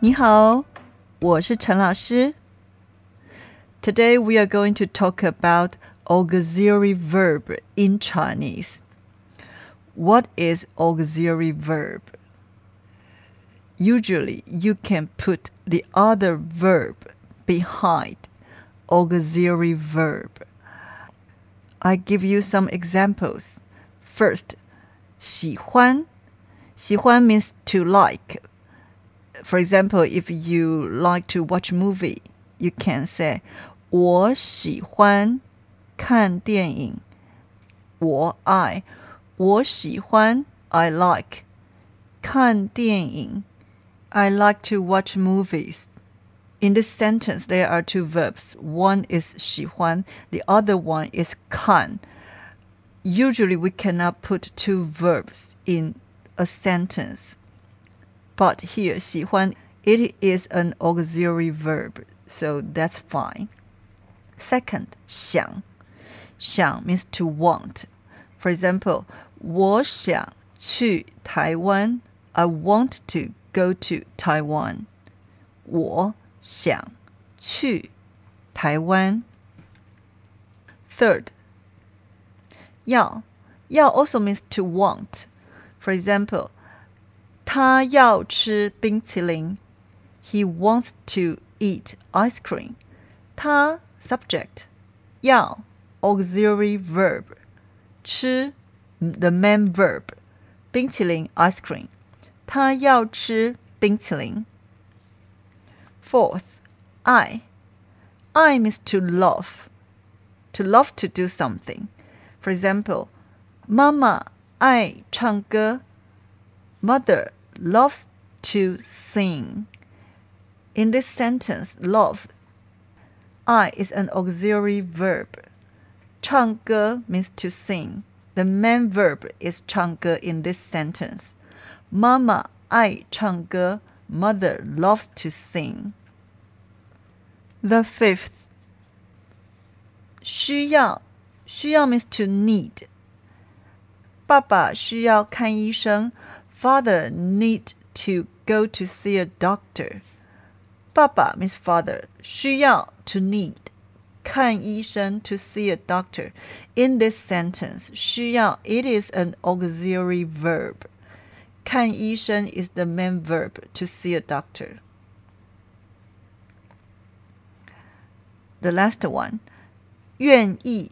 你好，我是陈老师。Today we are going to talk about auxiliary verb in Chinese. What is auxiliary verb? Usually, you can put the other verb behind auxiliary verb. I give you some examples. First, 喜欢.喜欢 means to like. For example, if you like to watch movie, you can say 我喜欢看电影。我爱，我喜欢 I like 看电影。I like to watch movies. In this sentence, there are two verbs. One is 喜欢, the other one is 看. Usually, we cannot put two verbs in a sentence. But here, 喜欢, it is an auxiliary verb, so that's fine. Second, 想,想 means to want. For example, 我想去台湾. I want to go to Taiwan. 我想去台湾。Third, 要要 also means to want. For example, 他要吃冰淇淋。He wants to eat ice cream. 他 subject 要 auxiliary verb 吃 the main verb 冰淇淋 ice cream. Fourth, 爱. 爱 means to love. To love to do something. For example, 妈妈爱唱歌。Mother loves to sing. In this sentence, love, 爱 is an auxiliary verb. 唱歌 means to sing. The main verb is 唱歌 in this sentence. Mama 爱唱歌, mother loves to sing. The fifth 需要需要 means to need. 爸爸需要看医生，Father need to go to see a doctor. 爸爸 means father. 需要 to need. 看医生 to see a doctor. In this sentence, 需要 it is an auxiliary verb. 看医生 is the main verb to see a doctor. The last one, 愿意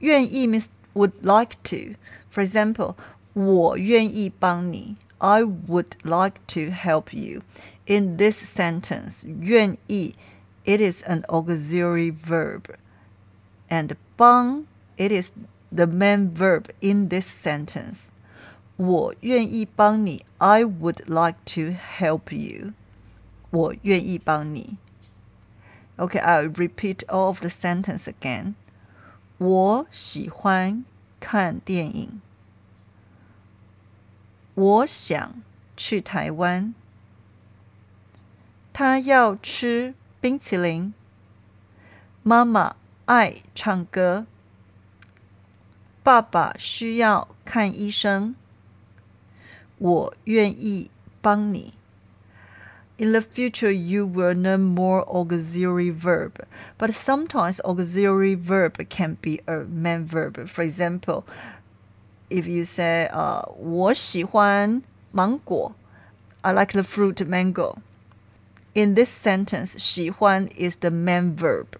愿意 means would like to. For example, 我愿意帮你 I would like to help you. In this sentence, 愿意 it is an auxiliary verb. And 帮 it is the main verb in this sentence. 我愿意帮你 I would like to help you. 我愿意帮你 Okay, I'll repeat all of the sentence again. 我喜欢看电影。 我想去台湾。他要吃冰淇淋。妈妈爱唱歌。爸爸需要看医生。我愿意帮你。In the future, you will learn more auxiliary verb, but sometimes auxiliary verb can be a main verb. For example, if you say, uh, 我喜欢芒果, I like the fruit mango. In this sentence, 喜欢 is the main verb.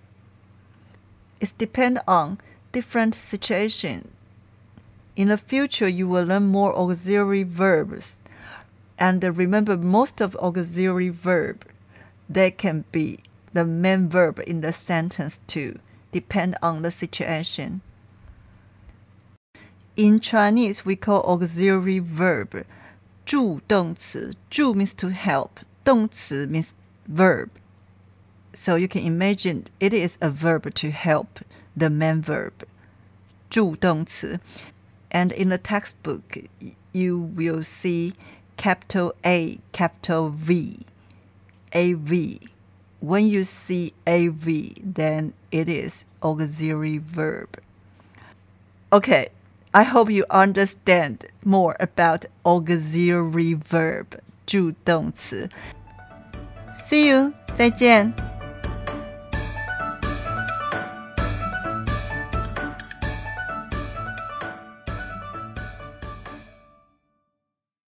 It depends on different situation. In the future, you will learn more auxiliary verbs and remember, most of auxiliary verb, they can be the main verb in the sentence too, depend on the situation. In Chinese, we call auxiliary verb 助动词.助 means to help. 动词 means verb. So you can imagine it is a verb to help the main verb. 助动词. And in the textbook, you will see capital A, capital V, AV. When you see AV, then it is auxiliary verb. Okay, I hope you understand more about auxiliary verb 助动词. See you，再见。